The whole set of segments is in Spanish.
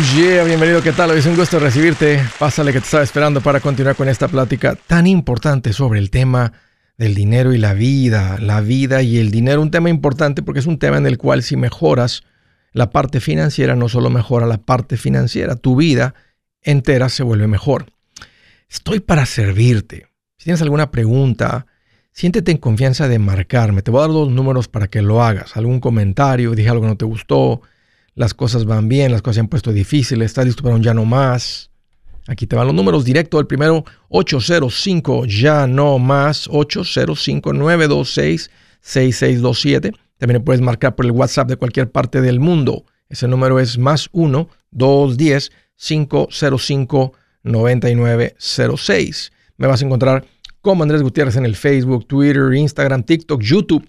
bienvenido, ¿qué tal? Hoy es un gusto recibirte. Pásale que te estaba esperando para continuar con esta plática tan importante sobre el tema del dinero y la vida, la vida y el dinero, un tema importante porque es un tema en el cual si mejoras la parte financiera, no solo mejora la parte financiera, tu vida entera se vuelve mejor. Estoy para servirte. Si tienes alguna pregunta, siéntete en confianza de marcarme. Te voy a dar dos números para que lo hagas. Algún comentario, dije algo que no te gustó, las cosas van bien, las cosas se han puesto difíciles, estás listo para un ya no más. Aquí te van los números directo. El primero, 805 ya no más, 805-926-6627. También puedes marcar por el WhatsApp de cualquier parte del mundo. Ese número es más 1-210-505-9906. Me vas a encontrar como Andrés Gutiérrez en el Facebook, Twitter, Instagram, TikTok, YouTube.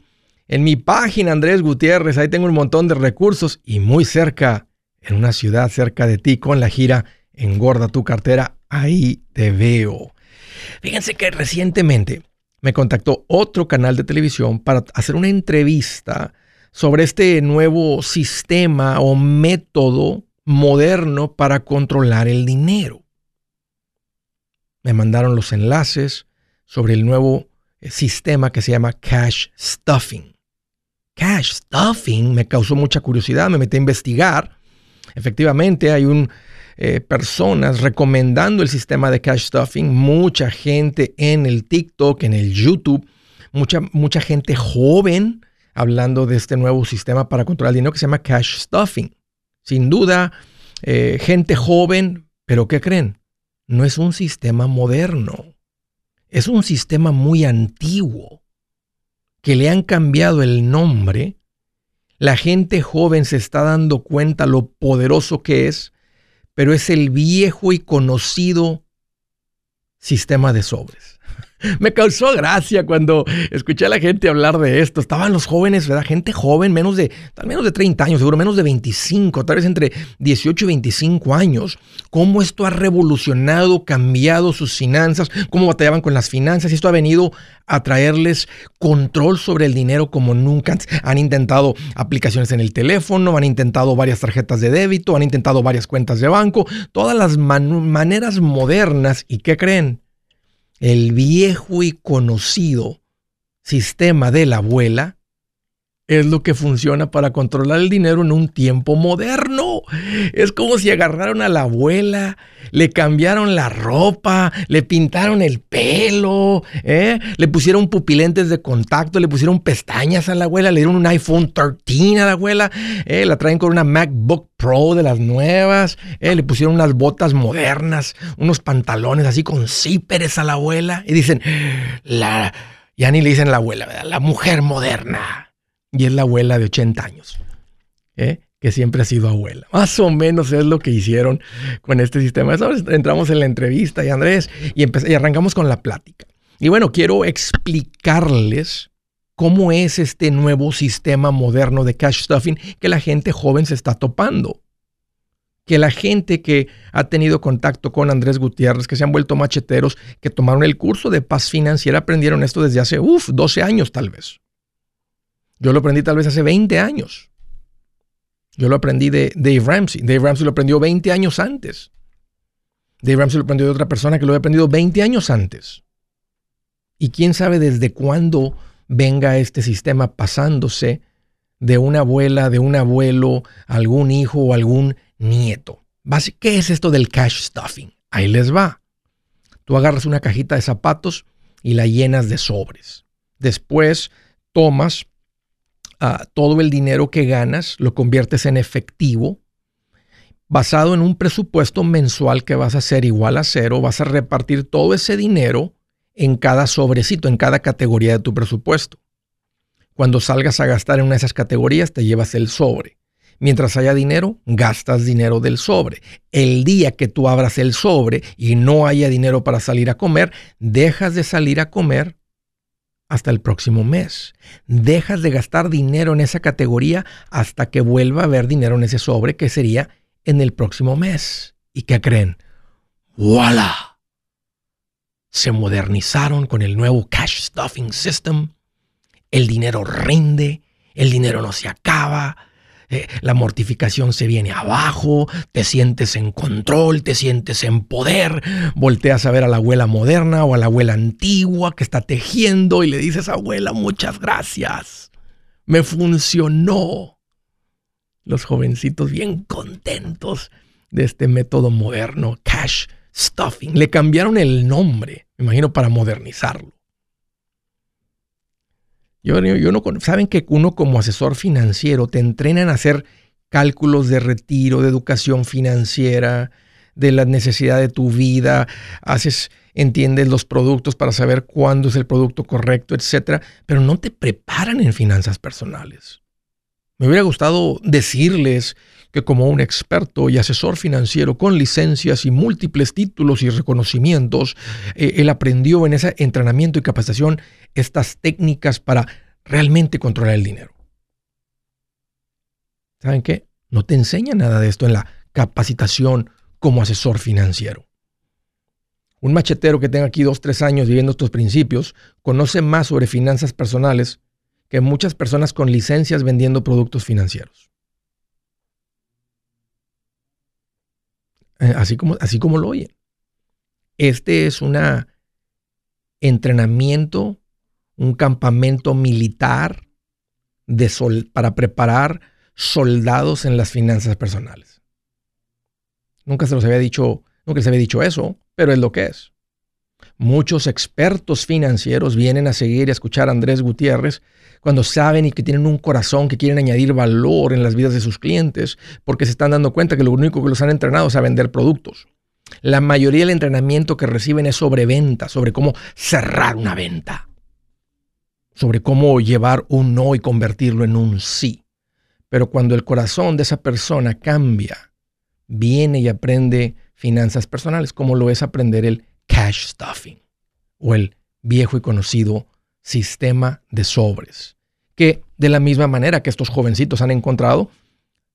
En mi página Andrés Gutiérrez, ahí tengo un montón de recursos y muy cerca, en una ciudad cerca de ti, con la gira Engorda tu cartera, ahí te veo. Fíjense que recientemente me contactó otro canal de televisión para hacer una entrevista sobre este nuevo sistema o método moderno para controlar el dinero. Me mandaron los enlaces sobre el nuevo eh, sistema que se llama cash stuffing. Cash stuffing me causó mucha curiosidad, me metí a investigar. Efectivamente, hay un, eh, personas recomendando el sistema de cash stuffing, mucha gente en el TikTok, en el YouTube, mucha, mucha gente joven hablando de este nuevo sistema para controlar el dinero que se llama cash stuffing. Sin duda, eh, gente joven, pero ¿qué creen? No es un sistema moderno, es un sistema muy antiguo que le han cambiado el nombre. La gente joven se está dando cuenta lo poderoso que es pero es el viejo y conocido sistema de sobres. Me causó gracia cuando escuché a la gente hablar de esto. Estaban los jóvenes, ¿verdad? Gente joven, menos de, tal menos de 30 años, seguro menos de 25, tal vez entre 18 y 25 años. Cómo esto ha revolucionado, cambiado sus finanzas, cómo batallaban con las finanzas. Y esto ha venido a traerles control sobre el dinero como nunca Han intentado aplicaciones en el teléfono, han intentado varias tarjetas de débito, han intentado varias cuentas de banco, todas las maneras modernas. ¿Y qué creen? El viejo y conocido sistema de la abuela es lo que funciona para controlar el dinero en un tiempo moderno. Es como si agarraron a la abuela, le cambiaron la ropa, le pintaron el pelo, ¿eh? le pusieron pupilentes de contacto, le pusieron pestañas a la abuela, le dieron un iPhone 13 a la abuela, ¿eh? la traen con una MacBook Pro de las nuevas, ¿eh? le pusieron unas botas modernas, unos pantalones así con zíperes a la abuela y dicen, la, ya ni le dicen la abuela, la mujer moderna y es la abuela de 80 años, ¿eh? Que siempre ha sido abuela. Más o menos es lo que hicieron con este sistema. Entramos en la entrevista y Andrés y, y arrancamos con la plática. Y bueno, quiero explicarles cómo es este nuevo sistema moderno de cash stuffing que la gente joven se está topando. Que la gente que ha tenido contacto con Andrés Gutiérrez, que se han vuelto macheteros, que tomaron el curso de paz financiera, aprendieron esto desde hace, uff, 12 años tal vez. Yo lo aprendí tal vez hace 20 años. Yo lo aprendí de Dave Ramsey. Dave Ramsey lo aprendió 20 años antes. Dave Ramsey lo aprendió de otra persona que lo había aprendido 20 años antes. Y quién sabe desde cuándo venga este sistema pasándose de una abuela, de un abuelo, algún hijo o algún nieto. ¿Qué es esto del cash stuffing? Ahí les va. Tú agarras una cajita de zapatos y la llenas de sobres. Después tomas todo el dinero que ganas lo conviertes en efectivo, basado en un presupuesto mensual que vas a hacer igual a cero, vas a repartir todo ese dinero en cada sobrecito, en cada categoría de tu presupuesto. Cuando salgas a gastar en una de esas categorías, te llevas el sobre. Mientras haya dinero, gastas dinero del sobre. El día que tú abras el sobre y no haya dinero para salir a comer, dejas de salir a comer hasta el próximo mes. Dejas de gastar dinero en esa categoría hasta que vuelva a haber dinero en ese sobre, que sería en el próximo mes. ¿Y qué creen? ¡Voilà! Se modernizaron con el nuevo Cash Stuffing System. El dinero rinde, el dinero no se acaba. Eh, la mortificación se viene abajo, te sientes en control, te sientes en poder, volteas a ver a la abuela moderna o a la abuela antigua que está tejiendo y le dices, abuela, muchas gracias, me funcionó. Los jovencitos bien contentos de este método moderno, cash stuffing, le cambiaron el nombre, me imagino, para modernizarlo. Yo, no, saben que uno como asesor financiero te entrenan a hacer cálculos de retiro, de educación financiera, de la necesidad de tu vida, haces, entiendes los productos para saber cuándo es el producto correcto, etcétera, pero no te preparan en finanzas personales. Me hubiera gustado decirles que como un experto y asesor financiero con licencias y múltiples títulos y reconocimientos, eh, él aprendió en ese entrenamiento y capacitación estas técnicas para realmente controlar el dinero. ¿Saben qué? No te enseña nada de esto en la capacitación como asesor financiero. Un machetero que tenga aquí dos, tres años viviendo estos principios conoce más sobre finanzas personales que muchas personas con licencias vendiendo productos financieros. Así como, así como lo oyen. Este es un entrenamiento, un campamento militar de para preparar soldados en las finanzas personales. Nunca se los había dicho, nunca se había dicho eso, pero es lo que es. Muchos expertos financieros vienen a seguir y a escuchar a Andrés Gutiérrez cuando saben y que tienen un corazón que quieren añadir valor en las vidas de sus clientes, porque se están dando cuenta que lo único que los han entrenado es a vender productos. La mayoría del entrenamiento que reciben es sobre venta, sobre cómo cerrar una venta, sobre cómo llevar un no y convertirlo en un sí. Pero cuando el corazón de esa persona cambia, viene y aprende finanzas personales, como lo es aprender el cash stuffing o el viejo y conocido sistema de sobres, que de la misma manera que estos jovencitos han encontrado,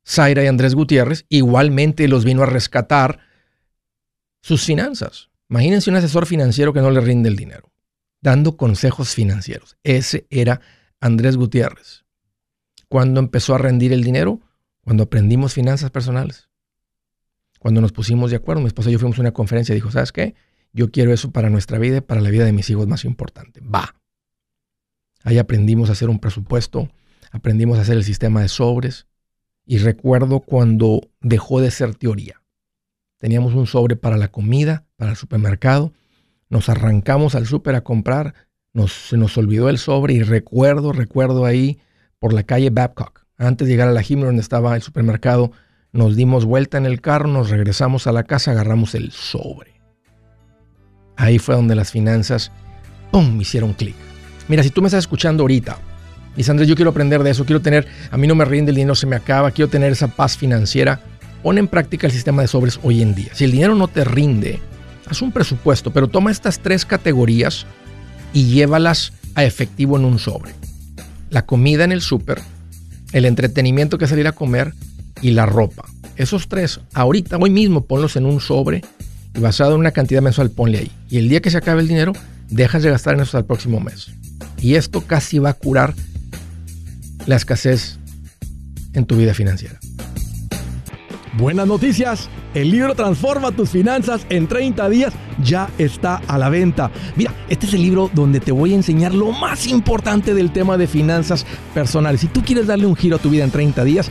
Zaira y Andrés Gutiérrez igualmente los vino a rescatar sus finanzas. Imagínense un asesor financiero que no le rinde el dinero, dando consejos financieros. Ese era Andrés Gutiérrez. Cuando empezó a rendir el dinero? Cuando aprendimos finanzas personales. Cuando nos pusimos de acuerdo, mi esposa y yo fuimos a una conferencia y dijo, ¿sabes qué? Yo quiero eso para nuestra vida y para la vida de mis hijos más importante. Va. Ahí aprendimos a hacer un presupuesto, aprendimos a hacer el sistema de sobres y recuerdo cuando dejó de ser teoría. Teníamos un sobre para la comida, para el supermercado, nos arrancamos al súper a comprar, nos, se nos olvidó el sobre y recuerdo, recuerdo ahí por la calle Babcock, antes de llegar a la Gimner donde estaba el supermercado, nos dimos vuelta en el carro, nos regresamos a la casa, agarramos el sobre. Ahí fue donde las finanzas, ¡pum!, me hicieron clic. Mira, si tú me estás escuchando ahorita, y Andrés, yo quiero aprender de eso, quiero tener, a mí no me rinde el dinero, se me acaba, quiero tener esa paz financiera, pon en práctica el sistema de sobres hoy en día. Si el dinero no te rinde, haz un presupuesto, pero toma estas tres categorías y llévalas a efectivo en un sobre. La comida en el súper, el entretenimiento que salir a comer y la ropa. Esos tres, ahorita, hoy mismo, ponlos en un sobre basado en una cantidad mensual, ponle ahí. Y el día que se acabe el dinero, dejas de gastar en eso hasta el próximo mes. Y esto casi va a curar la escasez en tu vida financiera. Buenas noticias. El libro Transforma tus finanzas en 30 días ya está a la venta. Mira, este es el libro donde te voy a enseñar lo más importante del tema de finanzas personales. Si tú quieres darle un giro a tu vida en 30 días,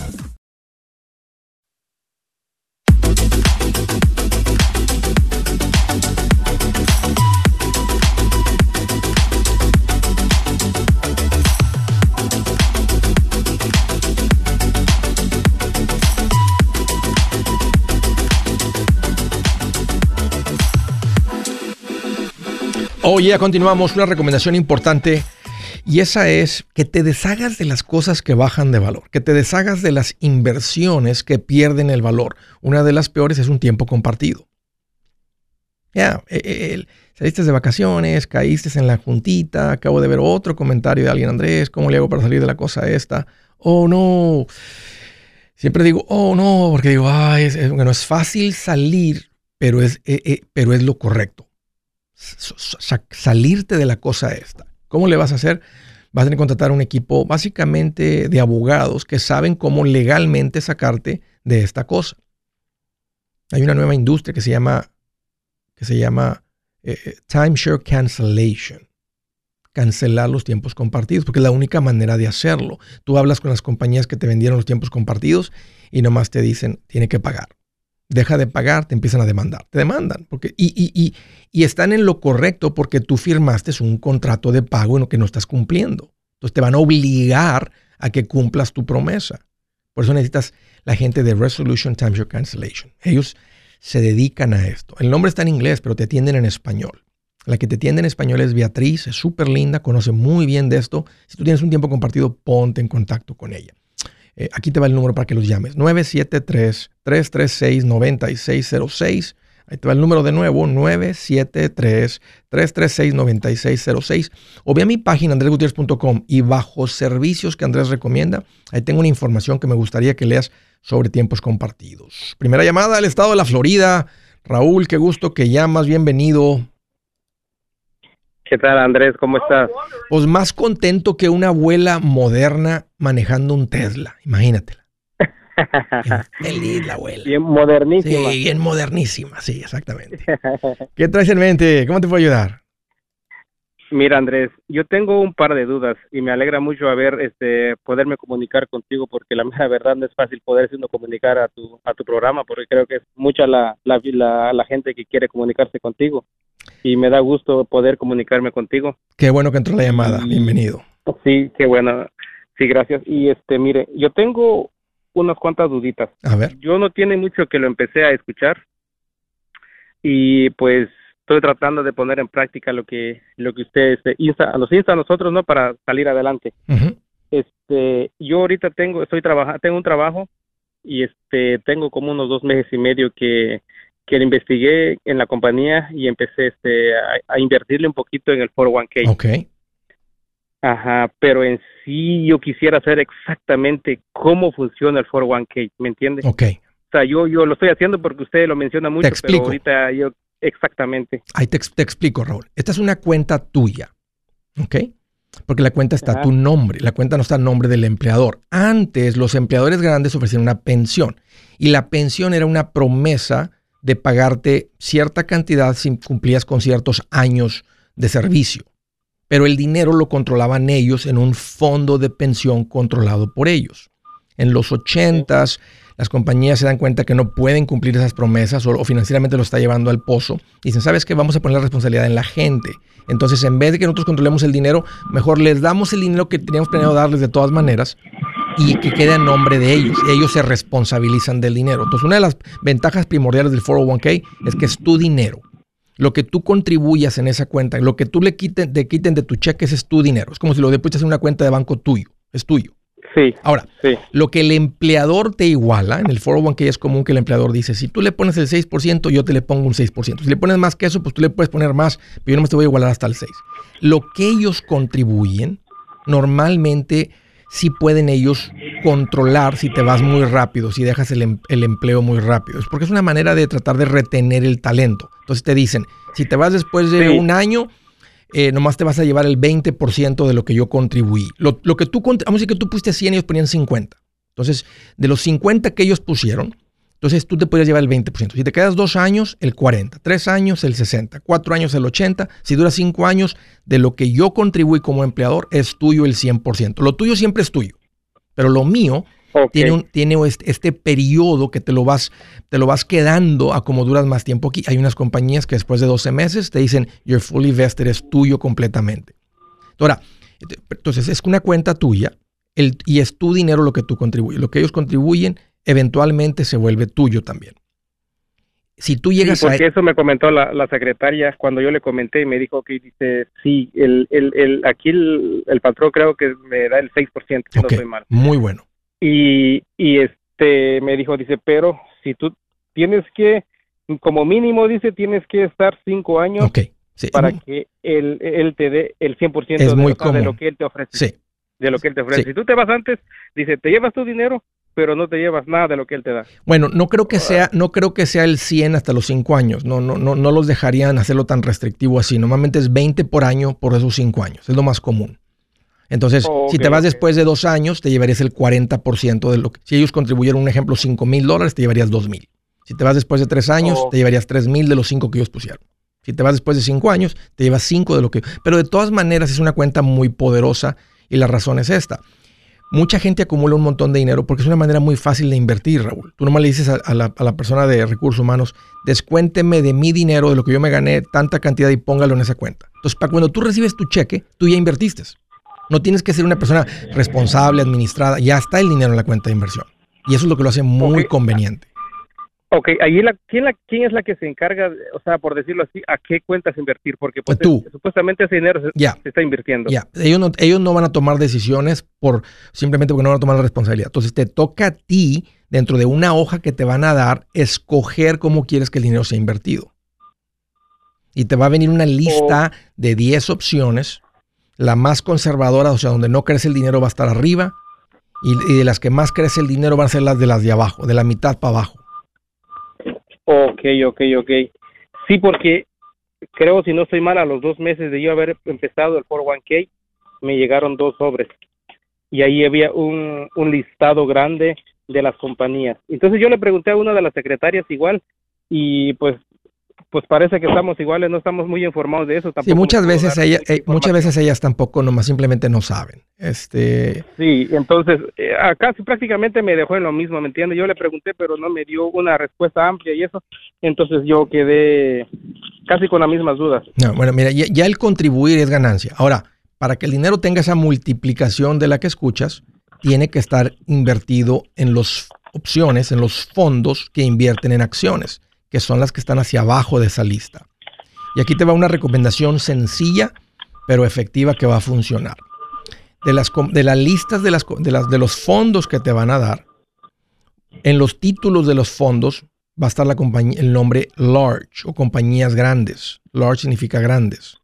Oye, ya continuamos. Una recomendación importante y esa es que te deshagas de las cosas que bajan de valor, que te deshagas de las inversiones que pierden el valor. Una de las peores es un tiempo compartido. Ya, e, e, saliste de vacaciones, caíste en la juntita, acabo de ver otro comentario de alguien, Andrés, ¿cómo le hago para salir de la cosa esta? Oh, no. Siempre digo, oh, no, porque digo, ay, es, bueno, es fácil salir, pero es, eh, pero es lo correcto salirte de la cosa esta. ¿Cómo le vas a hacer? Vas a tener que contratar un equipo básicamente de abogados que saben cómo legalmente sacarte de esta cosa. Hay una nueva industria que se llama, que se llama eh, eh, timeshare cancellation. Cancelar los tiempos compartidos, porque es la única manera de hacerlo. Tú hablas con las compañías que te vendieron los tiempos compartidos y nomás te dicen, tiene que pagar deja de pagar, te empiezan a demandar. Te demandan. Porque, y, y, y, están en lo correcto porque tú firmaste un contrato de pago en lo que no estás cumpliendo. Entonces te van a obligar a que cumplas tu promesa. Por eso necesitas la gente de Resolution Timeshare Cancellation. Ellos se dedican a esto. El nombre está en inglés, pero te atienden en español. La que te atiende en español es Beatriz, es súper linda, conoce muy bien de esto. Si tú tienes un tiempo compartido, ponte en contacto con ella. Eh, aquí te va el número para que los llames. 973-336-9606. Ahí te va el número de nuevo, 973-336-9606. O ve a mi página andresgutierrez.com y bajo servicios que Andrés recomienda, ahí tengo una información que me gustaría que leas sobre tiempos compartidos. Primera llamada al estado de la Florida. Raúl, qué gusto que llamas, bienvenido. ¿Qué tal, Andrés? ¿Cómo estás? Pues más contento que una abuela moderna manejando un Tesla, imagínatela. Feliz la abuela. Bien modernísima. Sí, bien modernísima, sí, exactamente. ¿Qué traes en mente? ¿Cómo te puedo ayudar? Mira, Andrés, yo tengo un par de dudas y me alegra mucho haber este poderme comunicar contigo porque la, verdad no es fácil poder uno comunicar a tu a tu programa porque creo que es mucha la, la, la, la gente que quiere comunicarse contigo y me da gusto poder comunicarme contigo. Qué bueno que entró la llamada, bienvenido. Sí, qué bueno. Sí, gracias. Y este, mire, yo tengo unas cuantas duditas. A ver. Yo no tiene mucho que lo empecé a escuchar y pues estoy tratando de poner en práctica lo que lo que usted este, insta, nos insta a nosotros, ¿no? Para salir adelante. Este, yo ahorita tengo, estoy trabajando, tengo un trabajo y este, tengo como unos dos meses y medio que que le investigué en la compañía y empecé este, a, invertirle un poquito en el 401k. Ok. Ajá, pero en sí yo quisiera saber exactamente cómo funciona el 401k, ¿me entiendes? Ok. O sea, yo, yo lo estoy haciendo porque usted lo menciona mucho, te explico. pero ahorita yo exactamente. Ahí te, te, explico, Raúl. Esta es una cuenta tuya, ¿ok? Porque la cuenta está a tu nombre, la cuenta no está a nombre del empleador. Antes los empleadores grandes ofrecían una pensión y la pensión era una promesa de pagarte cierta cantidad si cumplías con ciertos años de servicio. Pero el dinero lo controlaban ellos en un fondo de pensión controlado por ellos. En los 80 las compañías se dan cuenta que no pueden cumplir esas promesas o, financieramente lo está llevando al pozo. Y dicen, ¿sabes qué? Vamos a poner la responsabilidad en la gente. Entonces, en vez de que nosotros controlemos el dinero, mejor les damos el dinero que teníamos planeado darles de todas maneras y que quede en nombre de ellos. Ellos se responsabilizan del dinero. Entonces, una de las ventajas primordiales del 401k es que es tu dinero. Lo que tú contribuyas en esa cuenta, lo que tú le quiten, te quiten de tu cheque, ese es tu dinero. Es como si lo depositas en una cuenta de banco tuyo, es tuyo. Sí. Ahora, Sí. lo que el empleador te iguala, en el 401k es común que el empleador dice, si tú le pones el 6%, yo te le pongo un 6%. Si le pones más que eso, pues tú le puedes poner más, pero yo no me te voy a igualar hasta el 6%. Lo que ellos contribuyen, normalmente sí pueden ellos controlar si te vas muy rápido, si dejas el, em- el empleo muy rápido. Es porque es una manera de tratar de retener el talento. Entonces te dicen, si te vas después de Sí. un año, eh, nomás te vas a llevar el 20% de lo que yo contribuí. Lo, lo que tú, vamos a decir que tú pusiste 100 y ellos ponían 50. Entonces, de los 50 que ellos pusieron, entonces tú te podrías llevar el 20%. Si te quedas dos años, el 40. Tres años, el 60. Cuatro años, el 80. Si dura cinco años, de lo que yo contribuí como empleador, es tuyo el 100%. Lo tuyo siempre es tuyo. Pero lo mío tiene, un, tiene este, este periodo que te lo, vas, te lo vas quedando a como duras más tiempo aquí. Hay unas compañías que después de 12 meses te dicen, you're fully vested, es tuyo completamente. Ahora, entonces es una cuenta tuya el, y es tu dinero lo que tú contribuyes. Lo que ellos contribuyen eventualmente se vuelve tuyo también. Si tú llegas Sí, porque a... eso me comentó la, la secretaria cuando yo le comenté y me dijo que dice, sí, el, el, el, aquí el, el patrón creo que me da el 6%, si Ok, no estoy mal. Muy bueno. Y, y este me dijo, dice, pero si tú tienes que, como mínimo, dice, tienes que estar cinco años. Sí, para que él, él te dé el 100% Es de, muy lo que él te ofrece. sí. De lo que él te ofrece. Sí. Si tú te vas antes, dice, te llevas tu dinero, pero no te llevas nada de lo que él te da. Bueno, no creo que sea, no creo que sea el 100 hasta los 5 años. No, no, no, no los dejarían hacerlo tan restrictivo así. Normalmente es 20 por año por esos 5 años. Es lo más común. Entonces, Oh, si te vas después de dos años, te llevarías el 40% de lo que... Si ellos contribuyeron, un ejemplo, 5 mil dólares, te llevarías 2 mil. Si te vas después de 3 años, Oh. te llevarías 3 mil de los 5 que ellos pusieron. Si te vas después de 5 años, te llevas 5 de lo que... Pero de todas maneras es una cuenta muy poderosa y la razón es esta. Mucha gente acumula un montón de dinero porque es una manera muy fácil de invertir, Raúl. Tú nomás le dices a, a la, a la persona de recursos humanos, descuénteme de mi dinero, de lo que yo me gané, tanta cantidad y póngalo en esa cuenta. Entonces, para cuando tú recibes tu cheque, tú ya invertiste. No tienes que ser una persona responsable, administrada, ya está el dinero en la cuenta de inversión. Y eso es lo que lo hace muy conveniente. Ok, ahí la, ¿quién, la, ¿quién es la que se encarga, o sea, por decirlo así, a qué cuentas invertir? Porque pues, Tú. es- supuestamente ese dinero se, está invirtiendo. Ya, ellos no, ellos no van a tomar decisiones por simplemente porque no van a tomar la responsabilidad. Entonces te toca a ti, dentro de una hoja que te van a dar, escoger cómo quieres que el dinero sea invertido. Y te va a venir una lista de 10 opciones. La más conservadora, o sea, donde no crece el dinero va a estar arriba. Y, y de las que más crece el dinero van a ser las de las de abajo, de la mitad para abajo. Ok, ok, ok. Sí, porque creo, si no estoy mal, a los dos meses de yo haber empezado el 401k, me llegaron dos sobres. Y ahí había un, un listado grande de las compañías. Entonces yo le pregunté a una de las secretarias igual, y pues pues parece que estamos iguales, no estamos muy informados de eso. Sí, Tampoco muchas me puedo veces, ella- eh, muchas veces ellas tampoco, nomás simplemente no saben. Este, Sí, entonces eh, acá sí prácticamente me dejó en lo mismo, ¿me entiendes? Yo le pregunté, pero no me dio una respuesta amplia y eso, entonces yo quedé casi con las mismas dudas. No, bueno, mira, ya, ya el contribuir es ganancia. Ahora, para que el dinero tenga esa multiplicación de la que escuchas, tiene que estar invertido en las opciones, en los fondos que invierten en acciones, que son las que están hacia abajo de esa lista. Y aquí te va una recomendación sencilla, pero efectiva que va a funcionar. De las, de las listas de, las, de, las, de los fondos que te van a dar, en los títulos de los fondos va a estar la compañía, el nombre large o compañías grandes. Large significa grandes.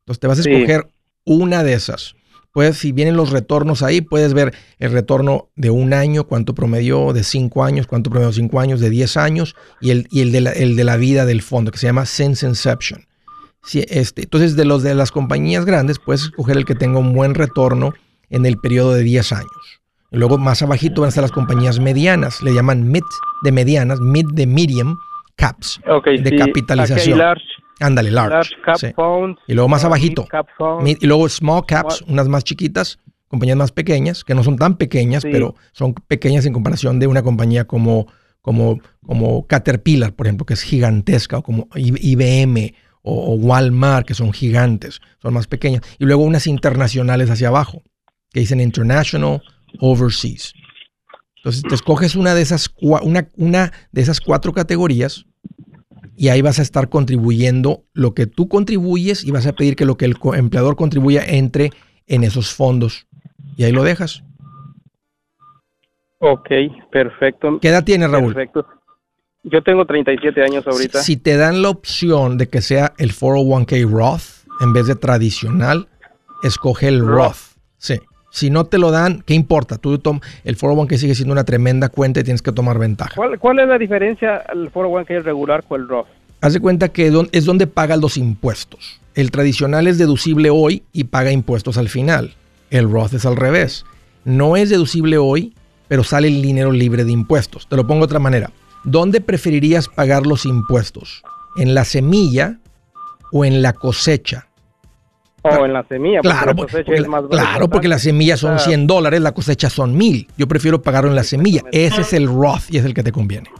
Entonces te vas a Sí. escoger una de esas. Puedes, si vienen los retornos ahí, puedes ver el retorno de un año, cuánto promedió, de cinco años, cuánto promedió de cinco años, de 10 años, y el, y el, de, la, el de la vida del fondo, que se llama Sense Inception. Sí, este, entonces, de los de las compañías grandes, puedes escoger el que tenga un buen retorno en el periodo de 10 años. Y luego más abajito van a estar las compañías medianas, le llaman mid de medianas, mid de medium caps, Okay, de sí, capitalización. large, Ándale, large. large cap sí. Y luego más uh, abajito, cap y luego small caps, unas más chiquitas, compañías más pequeñas, que no son tan pequeñas, Sí. pero son pequeñas en comparación de una compañía como, como, como Caterpillar, por ejemplo, que es gigantesca, o como IBM o, o Walmart, que son gigantes, son más pequeñas. Y luego unas internacionales hacia abajo, que dicen International overseas. Entonces te escoges una de esas, una, una de esas cuatro categorías y ahí vas a estar contribuyendo lo que tú contribuyes y vas a pedir que lo que el empleador contribuya entre en esos fondos. Y ahí lo dejas. Ok, perfecto. ¿Qué edad tienes, Raúl? Perfecto. Yo tengo 37 años ahorita. Si, te dan la opción de que sea el 401k Roth en vez de tradicional, escoge el Roth. Sí. Si no te lo dan, ¿qué importa? Tú el 401k sigue siendo una tremenda cuenta y tienes que tomar ventaja. ¿Cuál, es la diferencia el 401k regular con el Roth? Haz de cuenta que es donde pagas los impuestos. El tradicional es deducible hoy y paga impuestos al final. El Roth es al revés. No es deducible hoy, pero sale el dinero libre de impuestos. Te lo pongo de otra manera. ¿Dónde preferirías pagar los impuestos? ¿En la semilla o en la cosecha? O en la semilla. Claro, porque, claro, porque las semillas son 100 dólares, la cosecha son 1000. Yo prefiero pagarlo en la semilla. Ese es el Roth y es el que te conviene.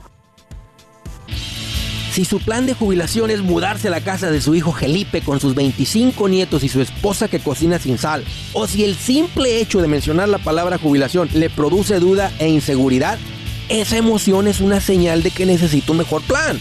Si su plan de jubilación es mudarse a la casa de su hijo Felipe con sus 25 nietos y su esposa que cocina sin sal, o si el simple hecho de mencionar la palabra jubilación le produce duda e inseguridad, esa emoción es una señal de que necesita un mejor plan.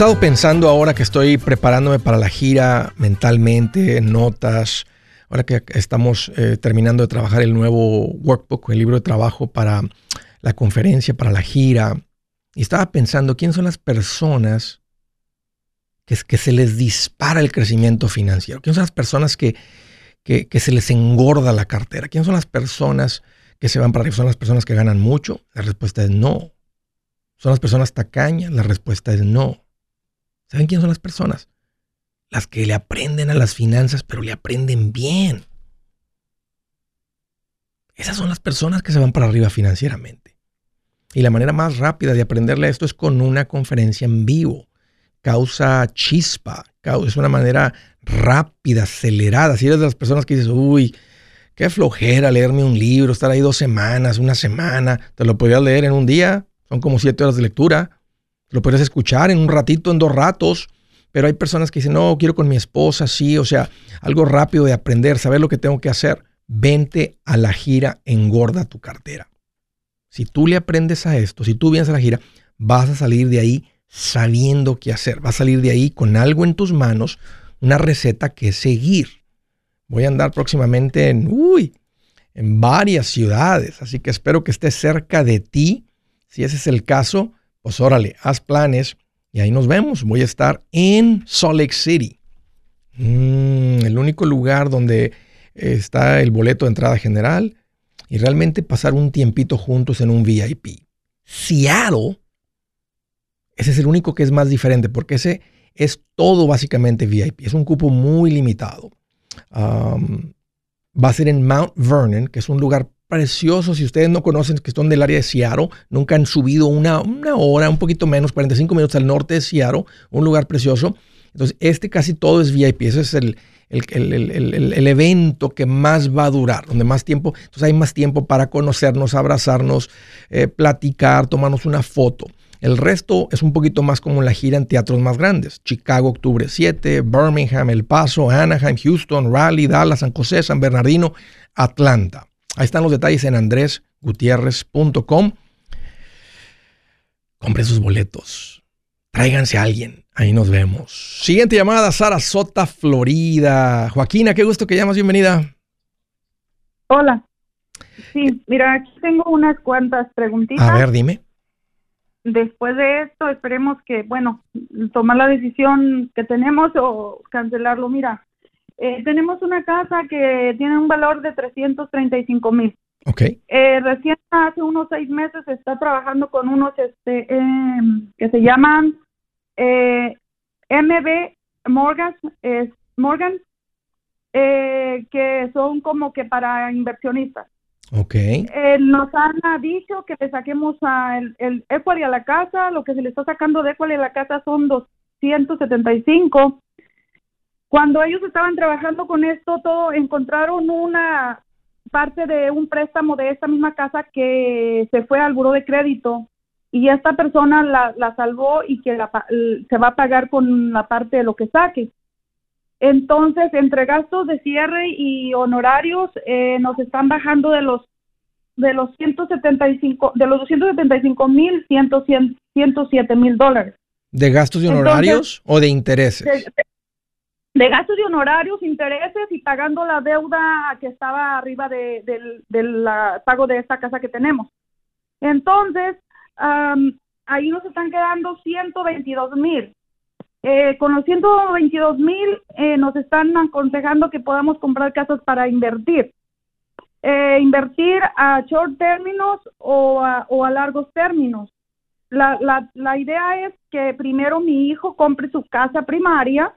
Estado pensando ahora que estoy preparándome para la gira mentalmente, notas, ahora que estamos eh, terminando de trabajar el nuevo workbook, el libro de trabajo para la conferencia, para la gira, y estaba pensando quiénes son las personas que, se les dispara el crecimiento financiero, quiénes son las personas que, que, que se les engorda la cartera, quiénes son las personas que se van para arriba, son las personas que ganan mucho, la respuesta es no. ¿Son las personas tacañas? La respuesta es no. ¿Saben quiénes son las personas? Las que le aprenden a las finanzas, pero le aprenden bien. Esas son las personas que se van para arriba financieramente. Y la manera más rápida de aprenderle esto es con una conferencia en vivo. Causa chispa, es una manera rápida, acelerada. Si eres de las personas que dices, uy, qué flojera leerme un libro, estar ahí dos semanas, una semana, te lo podrías leer en un día, son como siete horas de lectura. Lo puedes escuchar en un ratito, en dos ratos. Pero hay personas que dicen, no, quiero con mi esposa, sí, o sea, algo rápido de aprender, saber lo que tengo que hacer. Vente a la gira, engorda tu cartera. Si tú le aprendes a esto, si tú vienes a la gira, vas a salir de ahí sabiendo qué hacer. Vas a salir de ahí con algo en tus manos, una receta que seguir. Voy a andar próximamente en, uy, en varias ciudades, así que espero que esté cerca de ti. Si ese es el caso, pues órale, haz planes y ahí nos vemos. Voy a estar en Salt Lake City. Mm, el único lugar donde está el boleto de entrada general y realmente pasar un tiempito juntos en un VIP. Seattle, ese es el único que es más diferente porque ese es todo básicamente VIP. Es un cupo muy limitado. va a ser en Mount Vernon, que es un lugar precioso. Si ustedes no conocen, que son del área de Seattle, nunca han subido una, una hora, un poquito menos, 45 minutos al norte de Seattle, un lugar precioso. Entonces, este casi todo es VIP. Ese es el, el, evento que más va a durar, donde más tiempo, entonces hay más tiempo para conocernos, abrazarnos, eh, platicar, tomarnos una foto. El resto es un poquito más como la gira en teatros más grandes. Chicago, octubre 7, Birmingham, El Paso, Anaheim, Houston, Raleigh, Dallas, San José, San Bernardino, Atlanta. Ahí están los detalles en andresgutierrez.com. Compren sus boletos. Tráiganse a alguien. Ahí nos vemos. Siguiente llamada, Sarasota, Florida. Joaquina, qué gusto que llamas. Bienvenida. Hola. Sí, mira, aquí tengo unas cuantas preguntitas. A ver, dime. Después de esto, esperemos que, bueno, tomar la decisión que tenemos o cancelarlo. Mira, eh, tenemos una casa que tiene un valor de 335 mil. Ok. Eh, recién hace unos seis meses está trabajando con unos este, em, que se llaman eh, MB Morgan, Morgan eh, que son como que para inversionistas. Ok. Eh, nos han dicho que le saquemos a el, el equity a la casa, lo que se le está sacando de equity a la casa son 275. Cuando ellos estaban trabajando con esto, todo encontraron una parte de un préstamo de esta misma casa que se fue al buro de crédito y esta persona la, la salvó y que la, se va a pagar con la parte de lo que saque. Entonces, entre gastos de cierre y honorarios, eh, nos están bajando de los de los 175, de los 275 mil, 107 mil dólares. ¿De gastos y honorarios o de intereses? De, gastos y honorarios, intereses y pagando la deuda que estaba arriba de, del pago de esta casa que tenemos. Entonces, ahí nos están quedando 122 mil. Eh, con los 122 mil eh, nos están aconsejando que podamos comprar casas para invertir. Eh, invertir a short términos o a, o a largos términos. La, la, la idea es que primero mi hijo compre su casa primaria,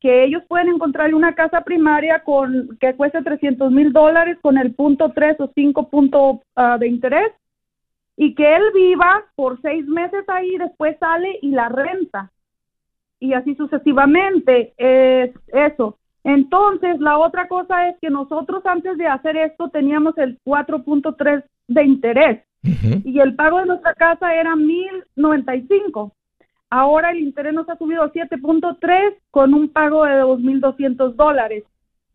que ellos pueden encontrarle una casa primaria con que cueste 300 mil dólares con el punto 3 o 5 puntos ah, de interés y que él viva por seis meses ahí, después sale y la renta y así sucesivamente. Es eso. Entonces, la otra cosa es que nosotros antes de hacer esto teníamos el 4.3 de interés y el pago de nuestra casa era 1095. Ahora el interés nos ha subido a 7.3 con un pago de 2.200 dólares.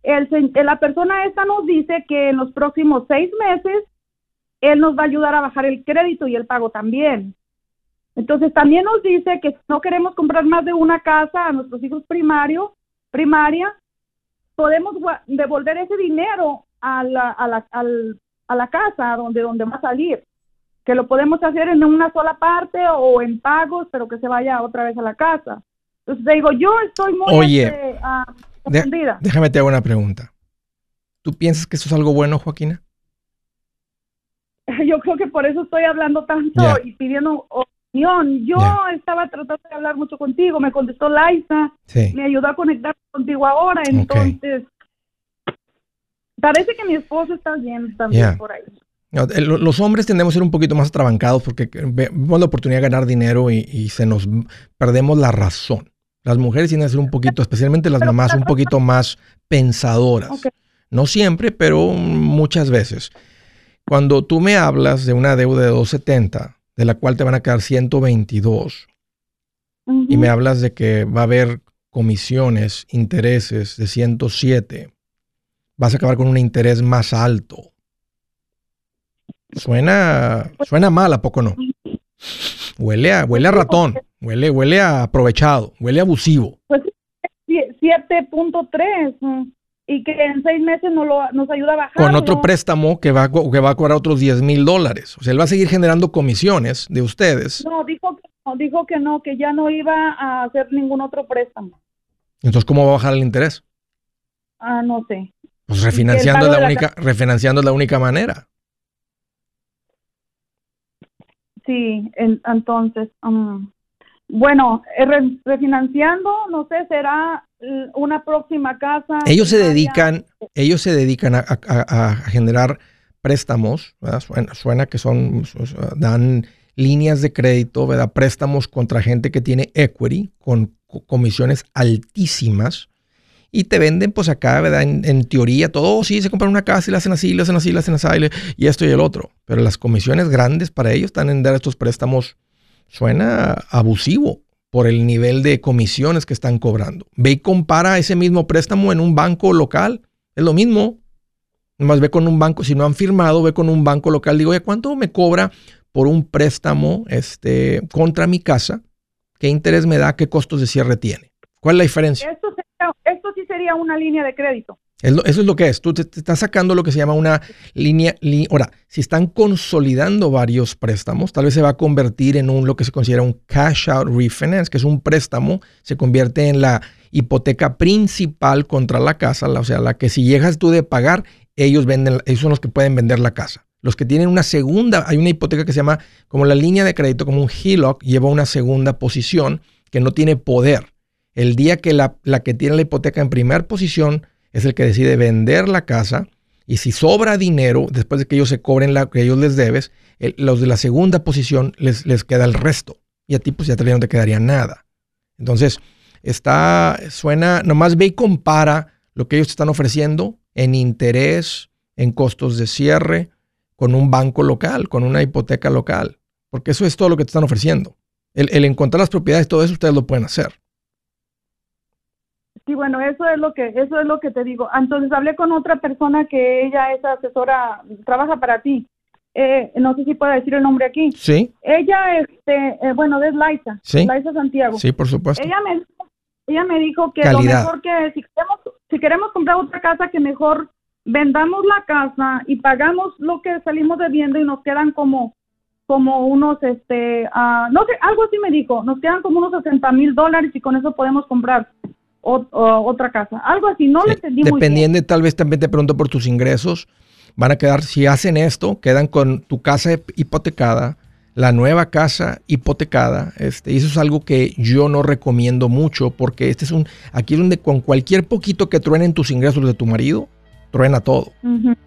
El, la persona esta nos dice que en los próximos seis meses él nos va a ayudar a bajar el crédito y el pago también. Entonces también nos dice que no queremos comprar más de una casa a nuestros hijos primario, primaria, podemos devolver ese dinero a la, a la, a la casa donde, donde va a salir. Que lo podemos hacer en una sola parte o en pagos, pero que se vaya otra vez a la casa. Entonces digo, yo estoy muy Oye, este, ah, déjame te hago una pregunta. ¿Tú piensas que eso es algo bueno, Joaquina? Yo creo que por eso estoy hablando tanto y pidiendo yo estaba tratando de hablar mucho contigo, me contestó Laisa, me ayudó a conectar contigo ahora, entonces parece que mi esposo está bien también por ahí. Los hombres tendemos a ser un poquito más atrabancados porque vemos la oportunidad de ganar dinero y, se nos perdemos la razón. Las mujeres tienen que ser un poquito, especialmente las mamás, un poquito más pensadoras. No siempre, pero muchas veces. Cuando tú me hablas de una deuda de 270, de la cual te van a quedar 122, y me hablas de que va a haber comisiones, intereses de 107, vas a acabar con un interés más alto. Suena, suena mal, ¿a poco no? Huele a, huele a ratón, huele, huele a aprovechado, huele abusivo. Pues 7.3 y que en seis meses nos, lo, nos ayuda a bajar. Con otro préstamo que va, que va a cobrar otros 10 mil dólares. O sea, él va a seguir generando comisiones de ustedes. No, dijo que no, dijo que no, que ya no iba a hacer ningún otro préstamo. Entonces, ¿cómo va a bajar el interés? Ah, no sé. Pues refinanciando es la, única, refinanciando es la única manera. Sí, entonces, um, bueno, eh, refinanciando, no sé, será una próxima casa. Ellos se dedican, ellos se dedican a, generar préstamos, suena, que son, dan líneas de crédito, ¿verdad? préstamos contra gente que tiene equity con comisiones altísimas y te venden pues acá, ¿verdad? En, teoría todo, oh, sí, se compran una casa y la hacen así, la hacen así, la hacen así y esto y el otro. Pero las comisiones grandes para ellos están en dar estos préstamos, suena abusivo por el nivel de comisiones que están cobrando. Ve y compara ese mismo préstamo en un banco local. Es lo mismo. Más ve con un banco, si no han firmado, ve con un banco local. Digo, oye, ¿cuánto me cobra por un préstamo este, contra mi casa? ¿Qué interés me da? ¿Qué costos de cierre tiene? ¿Cuál es la diferencia? Esto, esto sí sería una línea de crédito. Eso es lo que es. Tú te, estás sacando lo que se llama una línea. ahora, si están consolidando varios préstamos, tal vez se va a convertir en un lo que se considera un cash out refinance, que es un préstamo, se convierte en la hipoteca principal contra la casa, o sea, la que si llegas tú de pagar, ellos venden, ellos son los que pueden vender la casa. Los que tienen una segunda, hay una hipoteca que se llama como la línea de crédito, como un HELOC, lleva una segunda posición que no tiene poder. El día que la, la que tiene la hipoteca en primera posición es el que decide vender la casa y si sobra dinero, después de que ellos se cobren lo que ellos les debes, los de la segunda posición les, les queda el resto. Y a ti pues ya te no te quedaría nada. Entonces, está, suena, nomás ve y compara lo que ellos te están ofreciendo en interés, en costos de cierre, con un banco local, con una hipoteca local. Porque eso es todo lo que te están ofreciendo. El, el encontrar las propiedades, todo eso ustedes lo pueden hacer. Sí, bueno, eso es lo que eso es lo que te digo. Entonces hablé con otra persona que ella es asesora, trabaja para ti. Eh, no sé si puedo decir el nombre aquí. Sí. Ella, este, eh, bueno, es Laisa. Sí. Laisa Santiago. Sí, por supuesto. Ella me, ella me dijo que lo mejor que si queremos, si queremos comprar otra casa, que mejor vendamos la casa y pagamos lo que salimos debiendo y nos quedan como como unos, este, uh, no sé, algo así me dijo, nos quedan como unos 60 mil dólares y con eso podemos comprar otra casa. Algo así, no le entendí Dependiendo, tal vez también te pregunto por tus ingresos. Van a quedar, si hacen esto, quedan con tu casa hipotecada, la nueva casa hipotecada. Este, y eso es algo que yo no recomiendo mucho porque este es un, aquí es donde con cualquier poquito que truenen tus ingresos de tu marido, truena todo.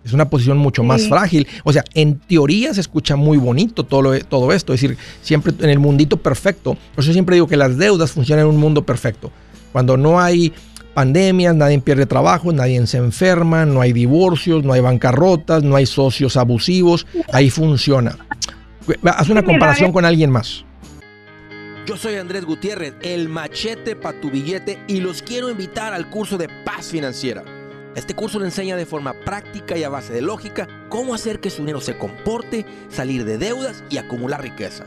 Es una posición mucho más frágil. O sea, en teoría se escucha muy bonito todo, todo esto. Es decir, siempre en el mundito perfecto. Por eso siempre digo que las deudas funcionan en un mundo perfecto. Cuando no hay pandemias, nadie pierde trabajo, nadie se enferma, no hay divorcios, no hay bancarrotas, no hay socios abusivos, ahí funciona. Haz una comparación con alguien más. Yo soy Andrés Gutiérrez, el machete para tu billete y los quiero invitar al curso de paz financiera. Este curso le enseña de forma práctica y a base de lógica cómo hacer que su dinero se comporte, salir de deudas y acumular riqueza.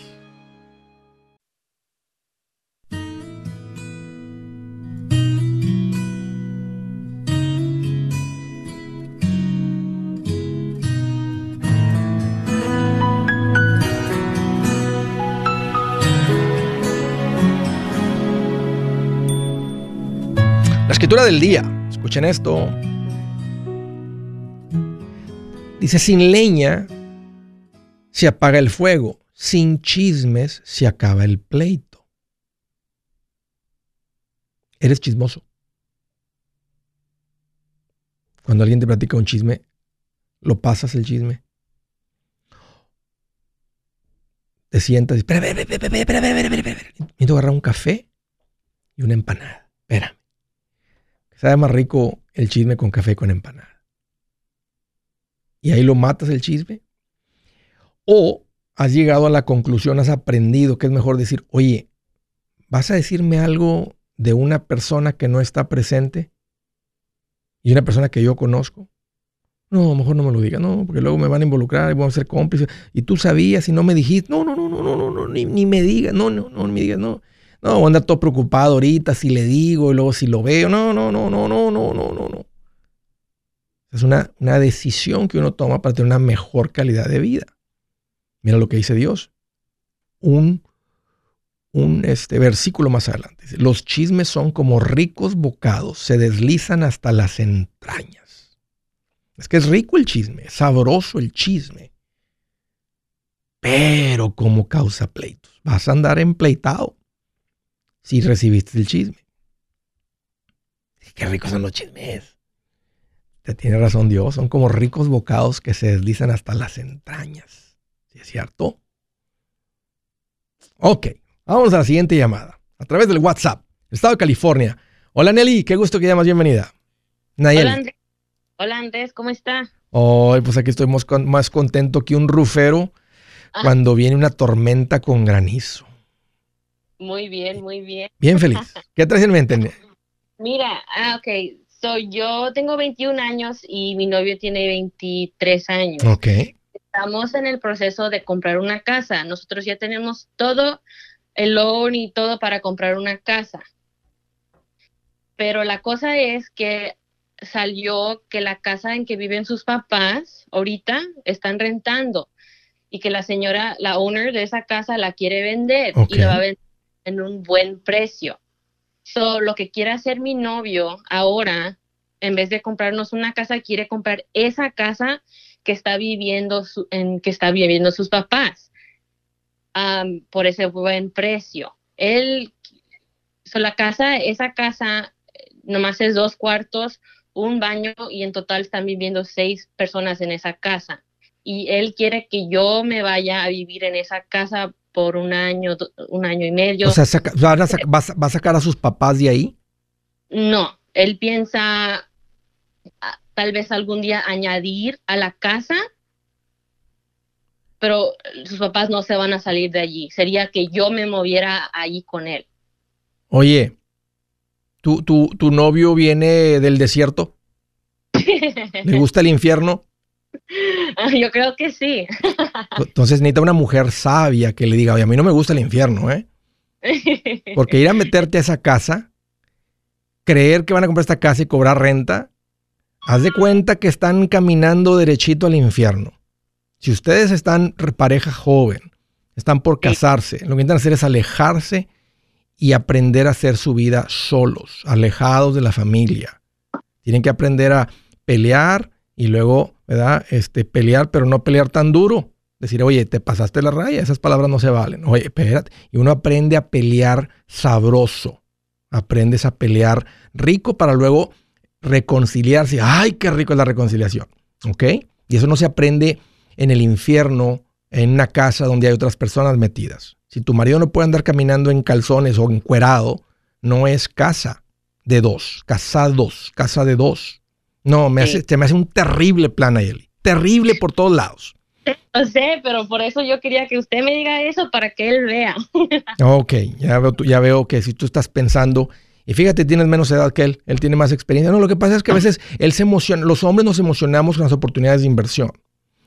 Escritura del día. Escuchen esto. Dice, sin leña se apaga el fuego, sin chismes se acaba el pleito. Eres chismoso. Cuando alguien te platica un chisme, lo pasas el chisme. Te sientas y espera, espera, espera, espera, espera, espera, espera. agarrar un café y una empanada. Espérame. Sabe más rico el chisme con café con empanada. Y ahí lo matas el chisme. O has llegado a la conclusión, has aprendido que es mejor decir, oye, ¿vas a decirme algo de una persona que no está presente? Y una persona que yo conozco. No, mejor no me lo digas, no, porque luego me van a involucrar y vamos a ser cómplices. Y tú sabías y no me dijiste, no, no, no, no, no, no, ni, ni me digas, no, no, no, ni me digas, no. No, voy a andar todo preocupado ahorita si le digo y luego si lo veo. No, no, no, no, no, no, no, no, no. Es una, una decisión que uno toma para tener una mejor calidad de vida. Mira lo que dice Dios. Un, un este, versículo más adelante. Los chismes son como ricos bocados, se deslizan hasta las entrañas. Es que es rico el chisme, es sabroso el chisme. Pero como causa pleitos. Vas a andar empleitado si recibiste el chisme. Qué ricos son los chismes. Te tiene razón Dios, son como ricos bocados que se deslizan hasta las entrañas. ¿Sí es cierto? Ok, vamos a la siguiente llamada. A través del WhatsApp, Estado de California. Hola Nelly, qué gusto que llamas, bienvenida. Nayeli. Hola Andrés, Hola Andrés ¿cómo está? Oh, pues aquí estoy más, contento que un rufero ah. cuando viene una tormenta con granizo. Muy bien, muy bien. Bien feliz. ¿Qué traes en mente? Mira, ah, ok, soy yo tengo 21 años y mi novio tiene 23 años. Ok. Estamos en el proceso de comprar una casa. Nosotros ya tenemos todo, el loan y todo para comprar una casa. Pero la cosa es que salió que la casa en que viven sus papás ahorita están rentando y que la señora, la owner de esa casa la quiere vender y la va a vender en un buen precio. So, lo que quiere hacer mi novio ahora, en vez de comprarnos una casa, quiere comprar esa casa que está viviendo en que está viviendo sus papás por ese buen precio. Él, so, la casa, esa casa nomás es dos cuartos, un baño y en total están viviendo seis personas en esa casa. Y él quiere que yo me vaya a vivir en esa casa por un año, un año y medio. O sea, ¿va a, sacar a sus papás de ahí? No, él piensa tal vez algún día añadir a la casa, pero sus papás no se van a salir de allí. Sería que yo me moviera allí con él. Oye, ¿tu, tu, tu novio viene del desierto? ¿Le gusta el infierno? Yo creo que sí. Entonces necesita una mujer sabia que le diga, oye, a mí no me gusta el infierno, ¿eh? Porque ir a meterte a esa casa, creer que van a comprar esta casa y cobrar renta, haz de cuenta que están caminando derechito al infierno. Si ustedes están pareja joven, están por casarse, lo que intentan hacer es alejarse y aprender a hacer su vida solos, alejados de la familia. Tienen que aprender a pelear y luego ¿verdad? Este, pelear, pero no pelear tan duro. Decir, oye, te pasaste la raya, esas palabras no se valen. Oye, espérate. Y uno aprende a pelear sabroso. Aprendes a pelear rico para luego reconciliarse. ¡Ay, qué rico es la reconciliación! ¿Ok? Y eso no se aprende en el infierno, en una casa donde hay otras personas metidas. Si tu marido no puede andar caminando en calzones o encuerado, no es casa de dos, casados, casa de dos. No, me hace, te me hace un terrible plan, Ayeli. Terrible por todos lados. No sé, pero por eso yo quería que usted me diga eso para que él vea. ok, ya veo, ya veo que si tú estás pensando, y fíjate, tienes menos edad que él, él tiene más experiencia. No, lo que pasa es que a veces él se emociona, los hombres nos emocionamos con las oportunidades de inversión.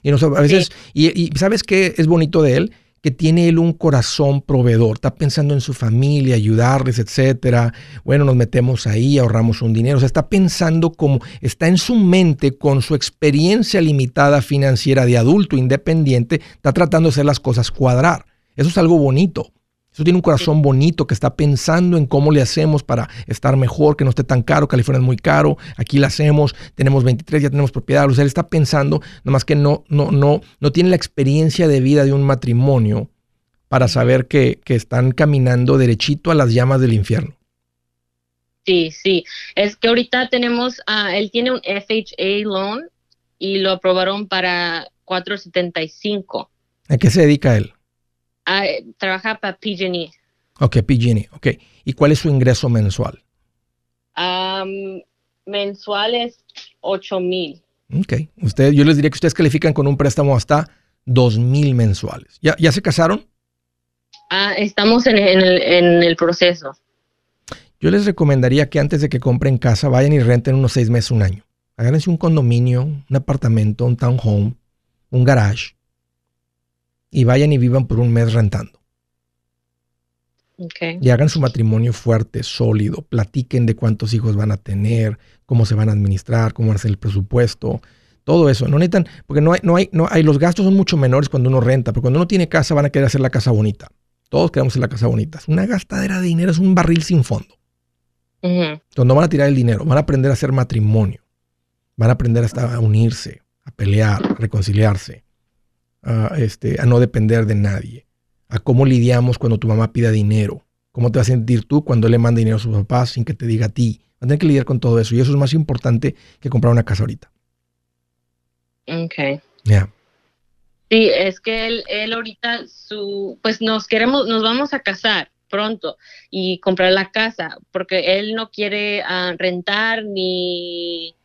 Y nos, a veces, y, y, ¿sabes qué es bonito de él? Que tiene él un corazón proveedor, está pensando en su familia, ayudarles, etcétera. Bueno, nos metemos ahí, ahorramos un dinero, o sea, está pensando como está en su mente con su experiencia limitada financiera de adulto independiente, está tratando de hacer las cosas cuadrar. Eso es algo bonito. Eso tiene un corazón bonito que está pensando en cómo le hacemos para estar mejor, que no esté tan caro. California es muy caro. Aquí la hacemos. Tenemos 23, ya tenemos propiedad. O sea, él está pensando, nomás que no, no, no, no tiene la experiencia de vida de un matrimonio para saber que, están caminando derechito a las llamas del infierno. Sí, sí. Es que ahorita tenemos, ah, él tiene un FHA loan y lo aprobaron para 475. ¿A qué se dedica él? Ah, trabaja para PG&E. Ok, PG&E, ok. ¿Y cuál es su ingreso mensual? mensual es 8 mil. Ok. Usted, yo les diría que ustedes califican con un préstamo hasta 2 mil mensuales. ¿Ya, ¿Ya se casaron? Ah, estamos en, el, en el proceso. Yo les recomendaría que antes de que compren casa, vayan y renten unos seis meses, un año. Agárrense un condominio, un apartamento, un townhome, un garage y vayan y vivan por un mes rentando. Y hagan su matrimonio fuerte, sólido, platiquen de cuántos hijos van a tener, cómo se van a administrar, cómo va a ser el presupuesto, todo eso. No necesitan, porque no hay, no hay, no hay, los gastos son mucho menores cuando uno renta, pero cuando uno tiene casa van a querer hacer la casa bonita. Todos queremos hacer la casa bonita. Es una gastadera de dinero, es un barril sin fondo. Entonces no van a tirar el dinero, van a aprender a hacer matrimonio, van a aprender hasta a unirse, a pelear, a reconciliarse a, este, a no depender de nadie, a cómo lidiamos cuando tu mamá pida dinero, ¿Cómo te vas a sentir tú cuando él le manda dinero a sus papás sin que te diga a ti? Va a tener que lidiar con todo eso y eso es más importante que comprar una casa ahorita. Ok. Ya. Sí, es que él, él ahorita su, pues nos queremos, nos vamos a casar pronto y comprar la casa porque él no quiere ah, rentar ni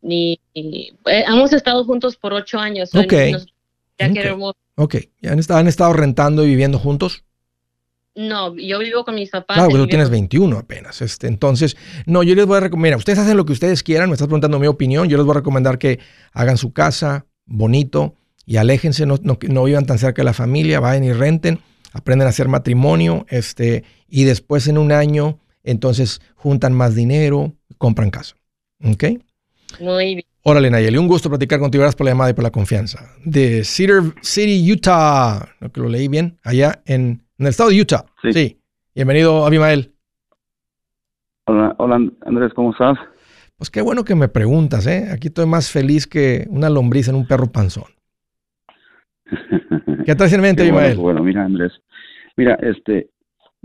ni eh, hemos estado juntos por ocho años. Ok. nos- ya Ok. queremos. Ok. ¿Ya han estado, han estado rentando y viviendo juntos? No, yo vivo con mis papás. Claro, tú tienes con- 21 apenas. Este, entonces, no, yo les voy a recomendar, mira, ustedes hacen lo que ustedes quieran, me estás preguntando mi opinión, yo les voy a recomendar que hagan su casa bonito y aléjense, no, no, no vivan tan cerca de la familia, vayan y renten, aprenden a hacer matrimonio, este, y después en un año, entonces juntan más dinero, compran casa. ¿Ok? Muy bien. Órale, Nayeli, un gusto platicar contigo. Gracias por la llamada y por la confianza. De Cedar City, Utah. Lo que lo leí bien. Allá en, en el estado de Utah. Sí. Bienvenido, Abimael. Hola, hola Andrés, ¿cómo estás? Pues qué bueno que me preguntas, ¿eh? Aquí estoy más feliz que una lombriz en un perro panzón. ¿Qué traes en mente, bueno, Abimael? bueno, mira Andrés, mira, este,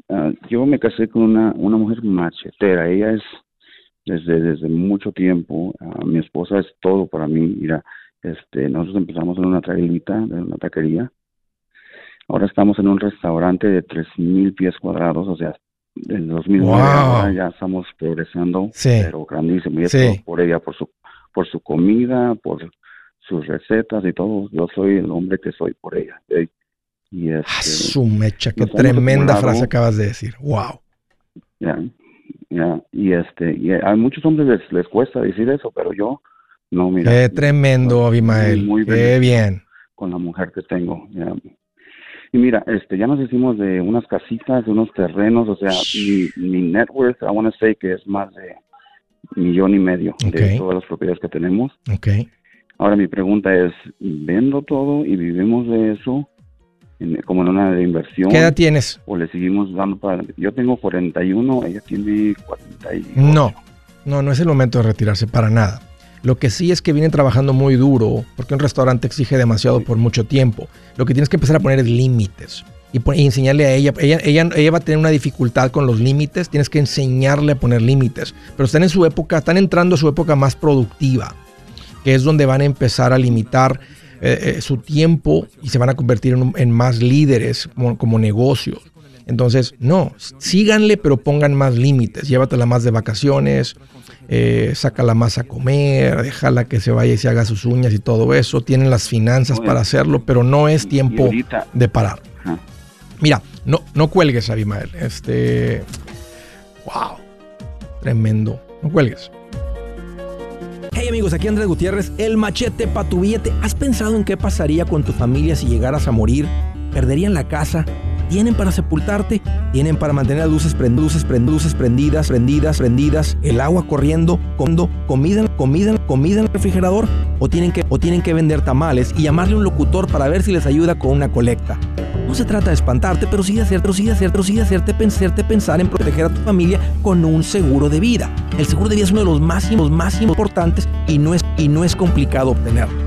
ah, yo me casé con una, una mujer machetera, ella es desde, desde mucho tiempo, ah, mi esposa es todo para mí, mira, este, nosotros empezamos en una trailita, en una taquería, ahora estamos en un restaurante de tres mil pies cuadrados, o sea, en 2009 Wow. ya estamos progresando, Sí. pero grandísimo, y es Sí. por ella, por su, por su comida, por sus recetas y todo, yo soy el hombre que soy por ella. ¿eh? Y Ah, este, su mecha, qué tremenda frase acabas de decir. Wow. ya, ya, y este, y a muchos hombres les, les cuesta decir eso, pero yo, no, mira. Qué tremendo, Abimael. muy Qué bien. Con la mujer que tengo, ya. Y mira, este, ya nos hicimos de unas casitas, de unos terrenos, o sea, mi, mi net worth, I want to say que es más de millón y medio de todas las propiedades que tenemos. Ahora mi pregunta es, ¿vendo todo y vivimos de eso en- como en una de inversión? ¿Qué edad tienes? ¿O le seguimos dando para...? Yo tengo 41, ella tiene 48. No, no, no es el momento de retirarse para nada. Lo que sí es que vienen trabajando muy duro, porque un restaurante exige demasiado por mucho tiempo. Lo que tienes que empezar a poner es límites. Y, enseñarle a ella, ella, ella, ella va a tener una dificultad con los límites, tienes que enseñarle a poner límites. Pero están en su época, están entrando a su época más productiva, que es donde van a empezar a limitar eh, eh, su tiempo y se van a convertir en, más líderes como, como negocios. Entonces, no, síganle, pero pongan más límites. Llévatela más de vacaciones, eh, sácala más a comer, déjala que se vaya y se haga sus uñas y todo eso. Tienen las finanzas para hacerlo, pero no es tiempo de parar. Mira, no, no cuelgues, Abimael. Este. Wow. Tremendo. No cuelgues. Hey amigos, aquí Andrés Gutiérrez, el machete para tu billete. ¿Has pensado en qué pasaría con tu familia si llegaras a morir? ¿Perderían la casa? ¿Tienen para sepultarte? ¿Tienen para mantener las luces, prend- prendidas, prendidas, prendidas, el agua corriendo, comiendo, comida, comida, comida en el refrigerador? ¿O tienen, que, ¿O tienen que vender tamales y llamarle a un locutor para ver si les ayuda con una colecta? No se trata de espantarte, pero sí de hacer, pero sí de hacer, pero sí de hacerte, pen- hacerte pensar en proteger a tu familia con un seguro de vida. El seguro de vida es uno de los más, los más importantes y no es, y no es complicado obtenerlo.